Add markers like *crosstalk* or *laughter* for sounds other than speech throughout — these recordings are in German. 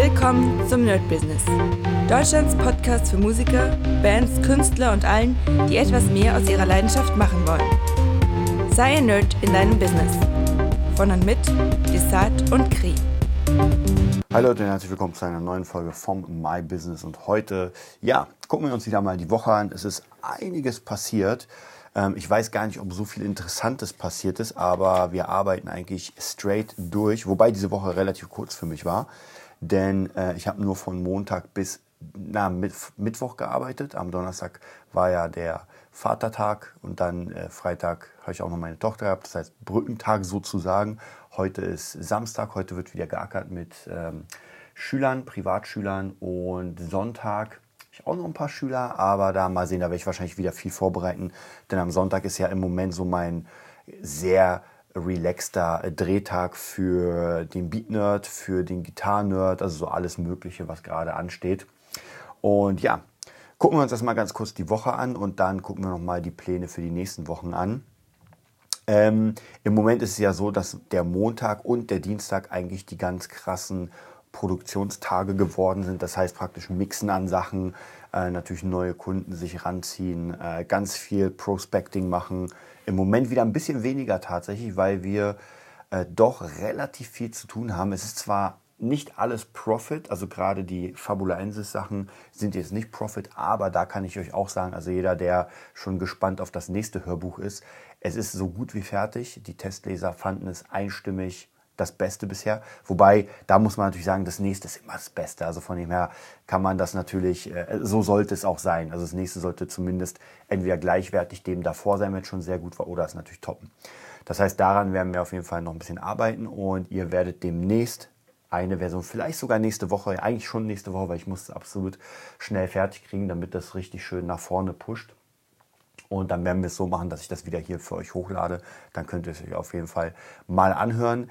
Willkommen zum Nerd Business. Deutschlands Podcast für Musiker, Bands, Künstler und allen, die etwas mehr aus ihrer Leidenschaft machen wollen. Sei ein Nerd in deinem Business. Von und mit Desart und Kri. Hallo Leute und herzlich willkommen zu einer neuen Folge vom My Business. Und heute, ja, gucken wir uns wieder mal die Woche an. Es ist einiges passiert. Ähm, ich weiß gar nicht, ob so viel Interessantes passiert ist, aber wir arbeiten eigentlich straight durch, wobei diese Woche relativ kurz für mich war, denn äh, ich habe nur von Montag bis na, Mittwoch gearbeitet. Am Donnerstag war ja der Vatertag und dann äh, Freitag habe ich auch noch meine Tochter gehabt, das heißt Brückentag sozusagen. Heute ist Samstag, heute wird wieder geackert mit ähm, Schülern, Privatschülern und Sonntag ich auch noch ein paar Schüler, aber da mal sehen, da werde ich wahrscheinlich wieder viel vorbereiten, denn am Sonntag ist ja im Moment so mein sehr relaxter Drehtag für den Beat Nerd, für den Gitarre Nerd, also so alles Mögliche, was gerade ansteht. Und ja, gucken wir uns das mal ganz kurz die Woche an und dann gucken wir nochmal die Pläne für die nächsten Wochen an. Ähm, Im Moment ist es ja so, dass der Montag und der Dienstag eigentlich die ganz krassen Produktionstage geworden sind. Das heißt praktisch Mixen an Sachen, äh, natürlich neue Kunden sich ranziehen, äh, ganz viel Prospecting machen. Im Moment wieder ein bisschen weniger tatsächlich, weil wir äh, doch relativ viel zu tun haben. Es ist zwar nicht alles Profit, also gerade die Fabulensis Sachen sind jetzt nicht Profit, aber da kann ich euch auch sagen, also jeder, der schon gespannt auf das nächste Hörbuch ist, es ist so gut wie fertig. Die Testleser fanden es einstimmig das Beste bisher. Wobei, da muss man natürlich sagen, das nächste ist immer das Beste. Also von dem her kann man das natürlich, äh, so sollte es auch sein. Also das nächste sollte zumindest entweder gleichwertig dem davor sein, wenn es schon sehr gut war, oder es natürlich toppen. Das heißt, daran werden wir auf jeden Fall noch ein bisschen arbeiten und ihr werdet demnächst eine Version, vielleicht sogar nächste Woche, eigentlich schon nächste Woche, weil ich muss es absolut schnell fertig kriegen, damit das richtig schön nach vorne pusht. Und dann werden wir es so machen, dass ich das wieder hier für euch hochlade. Dann könnt ihr es euch auf jeden Fall mal anhören.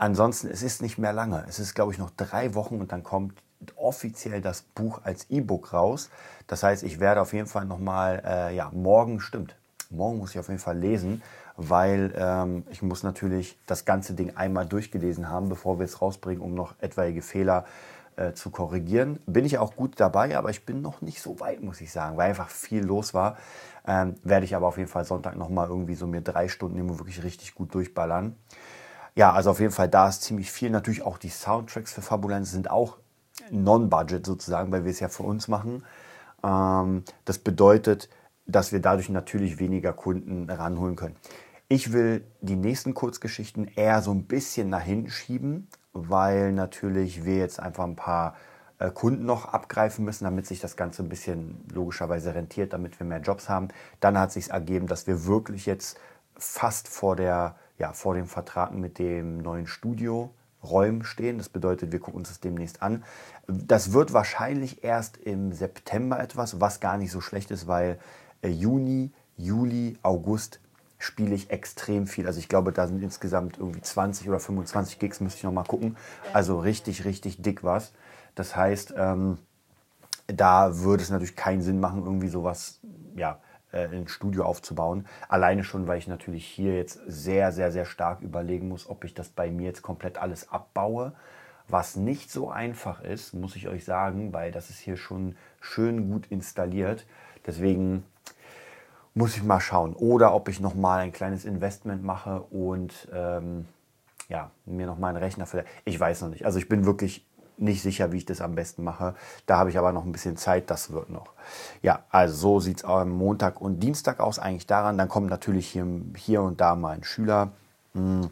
Ansonsten, es ist nicht mehr lange. Es ist, glaube ich, noch drei Wochen und dann kommt offiziell das Buch als E-Book raus. Das heißt, ich werde auf jeden Fall nochmal, äh, ja, morgen stimmt. Morgen muss ich auf jeden Fall lesen, weil ähm, ich muss natürlich das ganze Ding einmal durchgelesen haben, bevor wir es rausbringen, um noch etwaige Fehler äh, zu korrigieren. Bin ich auch gut dabei, aber ich bin noch nicht so weit, muss ich sagen, weil einfach viel los war. Ähm, werde ich aber auf jeden Fall Sonntag nochmal irgendwie so mir drei Stunden immer wirklich richtig gut durchballern ja, also auf jeden Fall da ist ziemlich viel. Natürlich auch die Soundtracks für Fabulenz sind auch Non-Budget sozusagen, weil wir es ja für uns machen. Ähm, das bedeutet, dass wir dadurch natürlich weniger Kunden ranholen können. Ich will die nächsten Kurzgeschichten eher so ein bisschen nach hinten schieben, weil natürlich wir jetzt einfach ein paar äh, Kunden noch abgreifen müssen, damit sich das Ganze ein bisschen logischerweise rentiert, damit wir mehr Jobs haben. Dann hat sich ergeben, dass wir wirklich jetzt fast vor der ja, vor dem Vertrag mit dem neuen Studio Räumen stehen. Das bedeutet, wir gucken uns das demnächst an. Das wird wahrscheinlich erst im September etwas, was gar nicht so schlecht ist, weil äh, Juni, Juli, August spiele ich extrem viel. Also ich glaube, da sind insgesamt irgendwie 20 oder 25 Gigs, müsste ich noch mal gucken. Also richtig, richtig dick was. Das heißt, ähm, da würde es natürlich keinen Sinn machen, irgendwie sowas, ja, äh, ein Studio aufzubauen. Alleine schon, weil ich natürlich hier jetzt sehr, sehr, sehr stark überlegen muss, ob ich das bei mir jetzt komplett alles abbaue. Was nicht so einfach ist, muss ich euch sagen, weil das ist hier schon schön gut installiert. Deswegen muss ich mal schauen. Oder ob ich nochmal ein kleines Investment mache und ähm, ja, mir nochmal einen Rechner für. Ich weiß noch nicht. Also ich bin wirklich nicht sicher, wie ich das am besten mache. Da habe ich aber noch ein bisschen Zeit, das wird noch. Ja, also so sieht es am Montag und Dienstag aus eigentlich daran. Dann kommt natürlich hier, hier und da mal ein Schüler. Hm,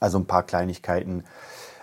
also ein paar Kleinigkeiten.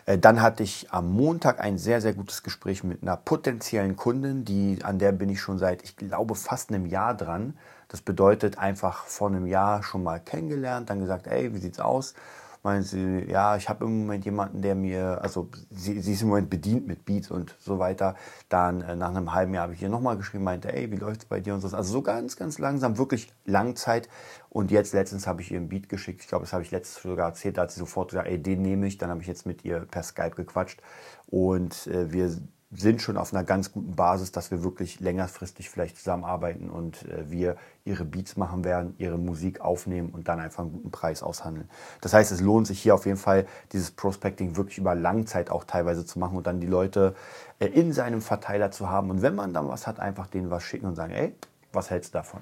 Äh, dann hatte ich am Montag ein sehr, sehr gutes Gespräch mit einer potenziellen Kundin, die, an der bin ich schon seit, ich glaube, fast einem Jahr dran. Das bedeutet einfach vor einem Jahr schon mal kennengelernt, dann gesagt, ey, wie sieht's aus? Meinen sie, ja, ich habe im Moment jemanden, der mir, also sie, sie ist im Moment bedient mit Beats und so weiter. Dann äh, nach einem halben Jahr habe ich ihr nochmal geschrieben, meinte, ey, wie läuft's bei dir und so. Also so ganz, ganz langsam, wirklich Langzeit. Und jetzt letztens habe ich ihr ein Beat geschickt. Ich glaube, das habe ich letztes sogar erzählt. Da hat sie sofort gesagt, ey, den nehme ich. Dann habe ich jetzt mit ihr per Skype gequatscht. Und äh, wir sind schon auf einer ganz guten Basis, dass wir wirklich längerfristig vielleicht zusammenarbeiten und äh, wir ihre Beats machen werden, ihre Musik aufnehmen und dann einfach einen guten Preis aushandeln. Das heißt, es lohnt sich hier auf jeden Fall, dieses Prospecting wirklich über Langzeit auch teilweise zu machen und dann die Leute äh, in seinem Verteiler zu haben. Und wenn man dann was hat, einfach denen was schicken und sagen, ey, was hältst du davon?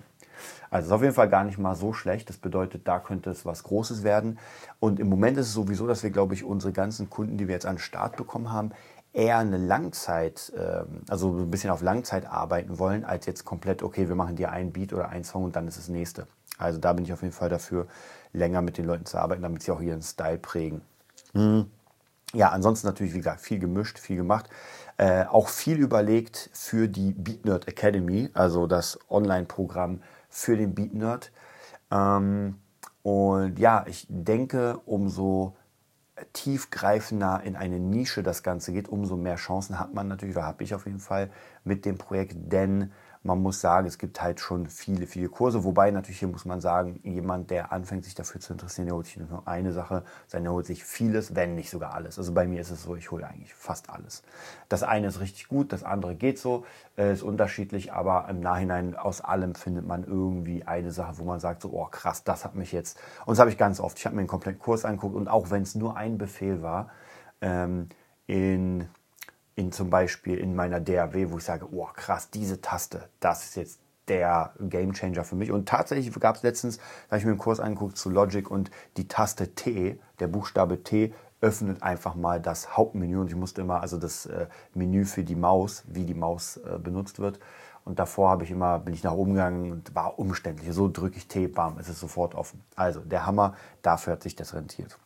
Also ist auf jeden Fall gar nicht mal so schlecht. Das bedeutet, da könnte es was Großes werden. Und im Moment ist es sowieso, dass wir, glaube ich, unsere ganzen Kunden, die wir jetzt an den Start bekommen haben, eher eine Langzeit, ähm, also ein bisschen auf Langzeit arbeiten wollen, als jetzt komplett, okay, wir machen dir ein Beat oder ein Song und dann ist das nächste. Also da bin ich auf jeden Fall dafür, länger mit den Leuten zu arbeiten, damit sie auch ihren Style prägen. Mhm. Ja, ansonsten natürlich, wie gesagt, viel gemischt, viel gemacht. Äh, auch viel überlegt für die Beat Nerd Academy, also das Online-Programm für den Beat Nerd. Ähm, und ja, ich denke, umso tiefgreifender in eine Nische das Ganze geht, umso mehr Chancen hat man natürlich, oder habe ich auf jeden Fall mit dem Projekt, denn man muss sagen, es gibt halt schon viele, viele Kurse. Wobei natürlich hier muss man sagen, jemand, der anfängt, sich dafür zu interessieren, der holt sich nur eine Sache, sondern er holt sich vieles, wenn nicht sogar alles. Also bei mir ist es so, ich hole eigentlich fast alles. Das eine ist richtig gut, das andere geht so, äh, ist unterschiedlich, aber im Nachhinein aus allem findet man irgendwie eine Sache, wo man sagt, so, oh krass, das hat mich jetzt. Und das habe ich ganz oft. Ich habe mir einen kompletten Kurs angeguckt und auch wenn es nur ein Befehl war, ähm, in in zum Beispiel in meiner DAW, wo ich sage, oh krass, diese Taste, das ist jetzt der Game Changer für mich. Und tatsächlich gab es letztens, da habe ich mir einen Kurs angeguckt zu Logic und die Taste T, der Buchstabe T, öffnet einfach mal das Hauptmenü und ich musste immer, also das äh, Menü für die Maus, wie die Maus äh, benutzt wird. Und davor habe ich immer, bin ich nach oben gegangen und war umständlich. So drücke ich T, bam, es ist sofort offen. Also der Hammer, dafür hat sich das rentiert.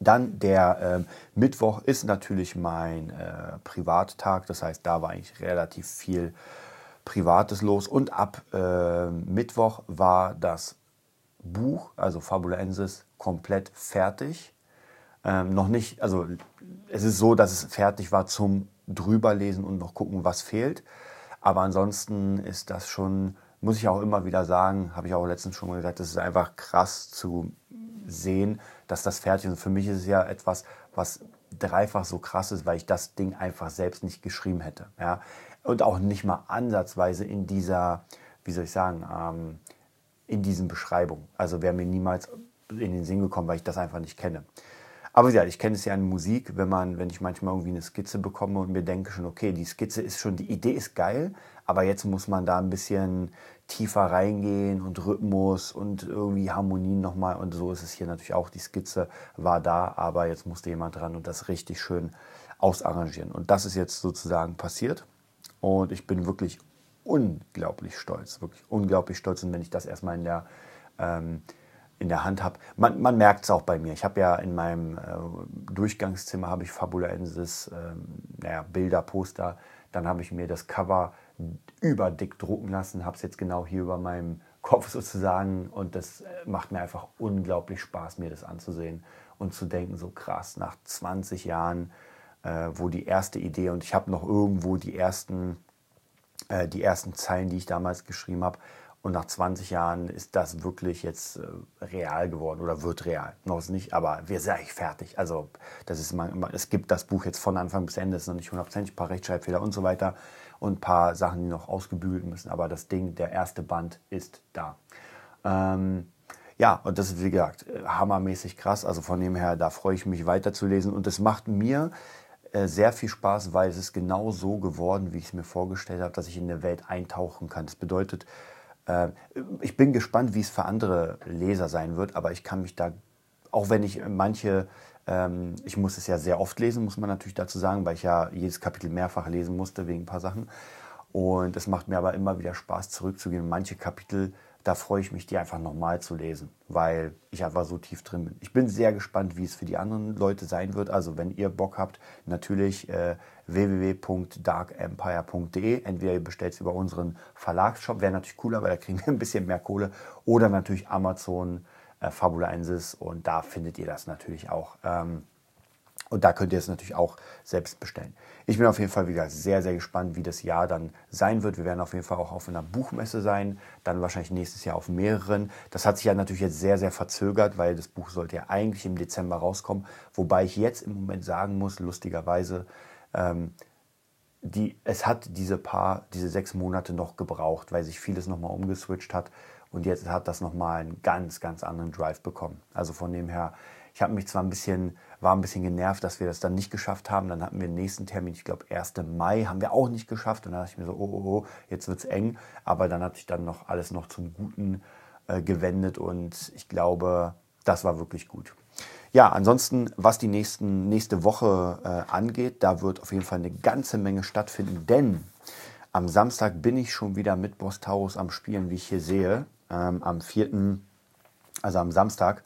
Dann der äh, Mittwoch ist natürlich mein äh, Privattag, das heißt, da war eigentlich relativ viel Privates los. Und ab äh, Mittwoch war das Buch, also Fabulensis, komplett fertig. Ähm, noch nicht, also es ist so, dass es fertig war zum drüberlesen und noch gucken, was fehlt. Aber ansonsten ist das schon, muss ich auch immer wieder sagen, habe ich auch letztens schon mal gesagt, das ist einfach krass zu sehen, dass das fertig ist. Für mich ist es ja etwas, was dreifach so krass ist, weil ich das Ding einfach selbst nicht geschrieben hätte. Ja? Und auch nicht mal ansatzweise in dieser, wie soll ich sagen, ähm, in diesen Beschreibungen. Also wäre mir niemals in den Sinn gekommen, weil ich das einfach nicht kenne. Aber ja, ich kenne es ja in Musik, wenn man, wenn ich manchmal irgendwie eine Skizze bekomme und mir denke schon, okay, die Skizze ist schon, die Idee ist geil, aber jetzt muss man da ein bisschen tiefer reingehen und Rhythmus und irgendwie Harmonien nochmal. Und so ist es hier natürlich auch. Die Skizze war da, aber jetzt musste jemand dran und das richtig schön ausarrangieren. Und das ist jetzt sozusagen passiert. Und ich bin wirklich unglaublich stolz, wirklich unglaublich stolz. Und wenn ich das erstmal in der, ähm, in der Hand habe, man, man merkt es auch bei mir. Ich habe ja in meinem äh, Durchgangszimmer habe ich Fabulensis, äh, naja, Bilder, Poster. Dann habe ich mir das Cover überdick drucken lassen, habe es jetzt genau hier über meinem Kopf sozusagen und das äh, macht mir einfach unglaublich Spaß, mir das anzusehen und zu denken, so krass, nach 20 Jahren, äh, wo die erste Idee und ich habe noch irgendwo die ersten, äh, die ersten Zeilen, die ich damals geschrieben habe und nach 20 Jahren ist das wirklich jetzt äh, real geworden oder wird real. Noch ist nicht, aber wir sind eigentlich fertig. Also das ist mal, es gibt das Buch jetzt von Anfang bis Ende, es ist noch nicht hundertprozentig, ein paar Rechtschreibfehler und so weiter und ein paar Sachen, die noch ausgebügelt müssen. Aber das Ding, der erste Band ist da. Ähm, ja, und das ist wie gesagt hammermäßig krass. Also von dem her, da freue ich mich weiterzulesen. Und es macht mir äh, sehr viel Spaß, weil es ist genau so geworden, wie ich es mir vorgestellt habe, dass ich in der Welt eintauchen kann. Das bedeutet, äh, ich bin gespannt, wie es für andere Leser sein wird, aber ich kann mich da, auch wenn ich manche ich muss es ja sehr oft lesen, muss man natürlich dazu sagen, weil ich ja jedes Kapitel mehrfach lesen musste wegen ein paar Sachen. Und es macht mir aber immer wieder Spaß, zurückzugehen. Manche Kapitel, da freue ich mich, die einfach nochmal zu lesen, weil ich einfach so tief drin bin. Ich bin sehr gespannt, wie es für die anderen Leute sein wird. Also wenn ihr Bock habt, natürlich äh, www.darkempire.de. Entweder ihr bestellt es über unseren Verlagsshop, wäre natürlich cooler, weil da kriegen wir ein bisschen mehr Kohle. Oder natürlich Amazon äh, Fabulensis und da findet ihr das natürlich auch. Ähm, und da könnt ihr es natürlich auch selbst bestellen. Ich bin auf jeden Fall wieder sehr, sehr gespannt, wie das Jahr dann sein wird. Wir werden auf jeden Fall auch auf einer Buchmesse sein, dann wahrscheinlich nächstes Jahr auf mehreren. Das hat sich ja natürlich jetzt sehr, sehr verzögert, weil das Buch sollte ja eigentlich im Dezember rauskommen. Wobei ich jetzt im Moment sagen muss, lustigerweise, ähm, die, es hat diese paar, diese sechs Monate noch gebraucht, weil sich vieles nochmal umgeswitcht hat. Und jetzt hat das nochmal einen ganz, ganz anderen Drive bekommen. Also von dem her, ich habe mich zwar ein bisschen, war ein bisschen genervt, dass wir das dann nicht geschafft haben. Dann hatten wir den nächsten Termin, ich glaube 1. Mai, haben wir auch nicht geschafft. Und dann dachte ich mir so, oh, oh, oh, jetzt wird es eng. Aber dann hat sich dann noch alles noch zum Guten äh, gewendet und ich glaube, das war wirklich gut. Ja, ansonsten, was die nächsten, nächste Woche äh, angeht, da wird auf jeden Fall eine ganze Menge stattfinden, denn am Samstag bin ich schon wieder mit Boss Taurus am Spielen, wie ich hier sehe, ähm, am 4., also am Samstag.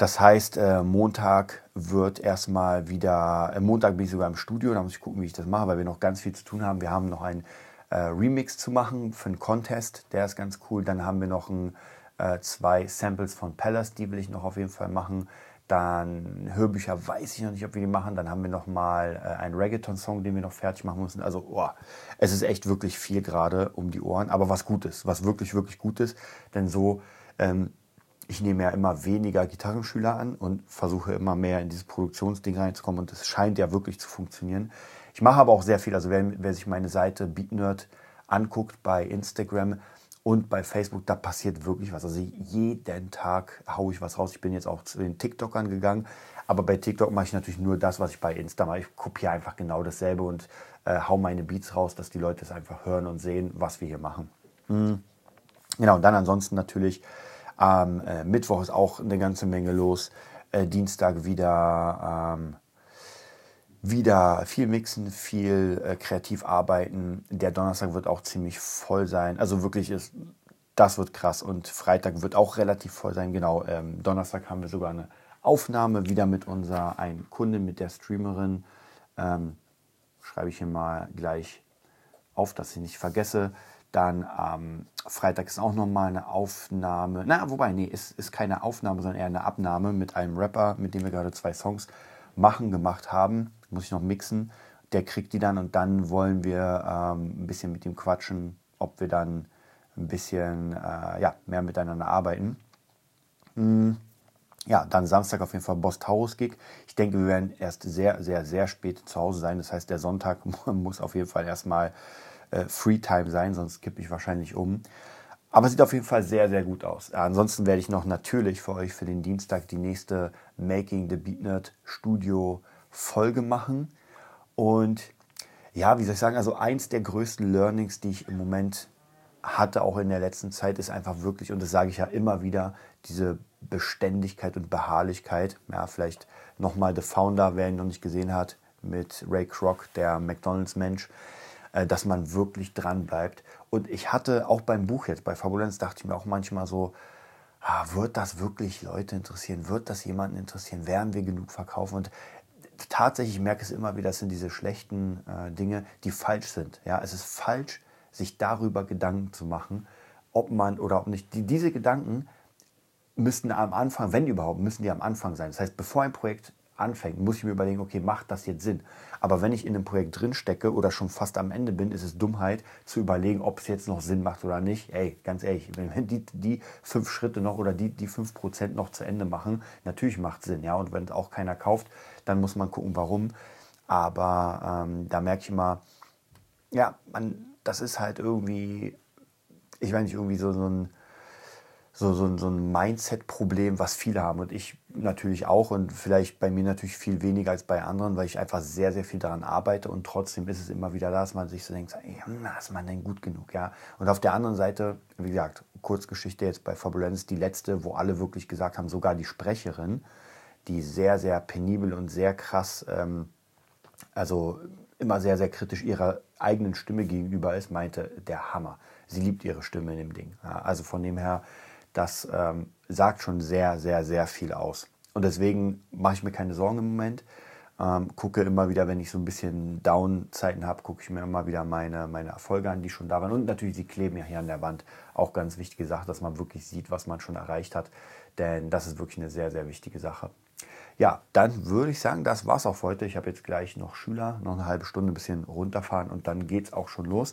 Das heißt, äh, Montag wird erstmal wieder, äh, Montag bin ich sogar im Studio, da muss ich gucken, wie ich das mache, weil wir noch ganz viel zu tun haben. Wir haben noch einen äh, Remix zu machen für einen Contest, der ist ganz cool. Dann haben wir noch ein, äh, zwei Samples von Palace, die will ich noch auf jeden Fall machen. Dann Hörbücher weiß ich noch nicht, ob wir die machen. Dann haben wir noch mal äh, einen Reggaeton-Song, den wir noch fertig machen müssen. Also, oh, es ist echt wirklich viel gerade um die Ohren. Aber was Gutes, was wirklich, wirklich Gutes. Denn so, ähm, ich nehme ja immer weniger Gitarrenschüler an und versuche immer mehr in dieses Produktionsding reinzukommen. Und es scheint ja wirklich zu funktionieren. Ich mache aber auch sehr viel. Also, wer, wer sich meine Seite BeatNerd anguckt bei Instagram, und bei Facebook, da passiert wirklich was. Also jeden Tag haue ich was raus. Ich bin jetzt auch zu den TikTokern gegangen. Aber bei TikTok mache ich natürlich nur das, was ich bei Insta mache. Ich kopiere einfach genau dasselbe und äh, hau meine Beats raus, dass die Leute es einfach hören und sehen, was wir hier machen. Mhm. Genau, und dann ansonsten natürlich am äh, Mittwoch ist auch eine ganze Menge los. Äh, Dienstag wieder ähm, wieder viel mixen, viel äh, kreativ arbeiten. Der Donnerstag wird auch ziemlich voll sein. Also wirklich ist, das wird krass. Und Freitag wird auch relativ voll sein. Genau, ähm, Donnerstag haben wir sogar eine Aufnahme wieder mit unserer einen Kunde, mit der Streamerin. Ähm, schreibe ich hier mal gleich auf, dass ich nicht vergesse. Dann am ähm, Freitag ist auch nochmal eine Aufnahme. Na, wobei, nee, ist, ist keine Aufnahme, sondern eher eine Abnahme mit einem Rapper, mit dem wir gerade zwei Songs machen, gemacht haben muss ich noch mixen. Der kriegt die dann und dann wollen wir ähm, ein bisschen mit ihm quatschen, ob wir dann ein bisschen äh, ja, mehr miteinander arbeiten. Mhm. Ja, dann Samstag auf jeden Fall Boss Taurus Gig. Ich denke, wir werden erst sehr, sehr, sehr spät zu Hause sein. Das heißt, der Sonntag *laughs* muss auf jeden Fall erstmal äh, Free-Time sein, sonst kippe ich wahrscheinlich um. Aber sieht auf jeden Fall sehr, sehr gut aus. ansonsten werde ich noch natürlich für euch für den Dienstag die nächste Making the Beat Nerd Studio Folge machen. Und ja, wie soll ich sagen, also eins der größten Learnings, die ich im Moment hatte, auch in der letzten Zeit, ist einfach wirklich, und das sage ich ja immer wieder, diese Beständigkeit und Beharrlichkeit. Ja, vielleicht nochmal The Founder, wer ihn noch nicht gesehen hat, mit Ray Kroc, der McDonalds-Mensch, äh, dass man wirklich dran bleibt. Und ich hatte auch beim Buch jetzt, bei Fabulenz, dachte ich mir auch manchmal so, ah, wird das wirklich Leute interessieren? Wird das jemanden interessieren? Werden wir genug verkaufen? Und tatsächlich ich merke es immer wieder, das sind diese schlechten äh, Dinge, die falsch sind. Ja, es ist falsch, sich darüber Gedanken zu machen, ob man oder ob nicht. Die, diese Gedanken müssten am Anfang, wenn überhaupt, müssen die am Anfang sein. Das heißt, bevor ein Projekt anfängt, muss ich mir überlegen, okay, macht das jetzt Sinn? Aber wenn ich in einem Projekt drin stecke oder schon fast am Ende bin, ist es Dummheit zu überlegen, ob es jetzt noch Sinn macht oder nicht. Ey, ganz ehrlich, wenn die, die fünf Schritte noch oder die, die fünf Prozent noch zu Ende machen, natürlich macht es Sinn, ja. Und wenn es auch keiner kauft, dann muss man gucken, warum. Aber ähm, da merke ich immer, ja, man, das ist halt irgendwie, ich weiß nicht, irgendwie so, so ein so, so, so ein Mindset-Problem, was viele haben und ich natürlich auch und vielleicht bei mir natürlich viel weniger als bei anderen, weil ich einfach sehr, sehr viel daran arbeite und trotzdem ist es immer wieder da, dass man sich so denkt, ey, na, ist man denn gut genug, ja. Und auf der anderen Seite, wie gesagt, Kurzgeschichte jetzt bei Fabulenz, die letzte, wo alle wirklich gesagt haben, sogar die Sprecherin, die sehr, sehr penibel und sehr krass, ähm, also immer sehr, sehr kritisch ihrer eigenen Stimme gegenüber ist, meinte, der Hammer. Sie liebt ihre Stimme in dem Ding. Ja, also von dem her, das ähm, sagt schon sehr, sehr, sehr viel aus. Und deswegen mache ich mir keine Sorgen im Moment. Ähm, gucke immer wieder, wenn ich so ein bisschen Down-Zeiten habe, gucke ich mir immer wieder meine, meine Erfolge an, die schon da waren. Und natürlich, sie kleben ja hier an der Wand. Auch ganz wichtige Sache, dass man wirklich sieht, was man schon erreicht hat. Denn das ist wirklich eine sehr, sehr wichtige Sache. Ja, dann würde ich sagen, das war's auch für heute. Ich habe jetzt gleich noch Schüler, noch eine halbe Stunde ein bisschen runterfahren und dann geht es auch schon los.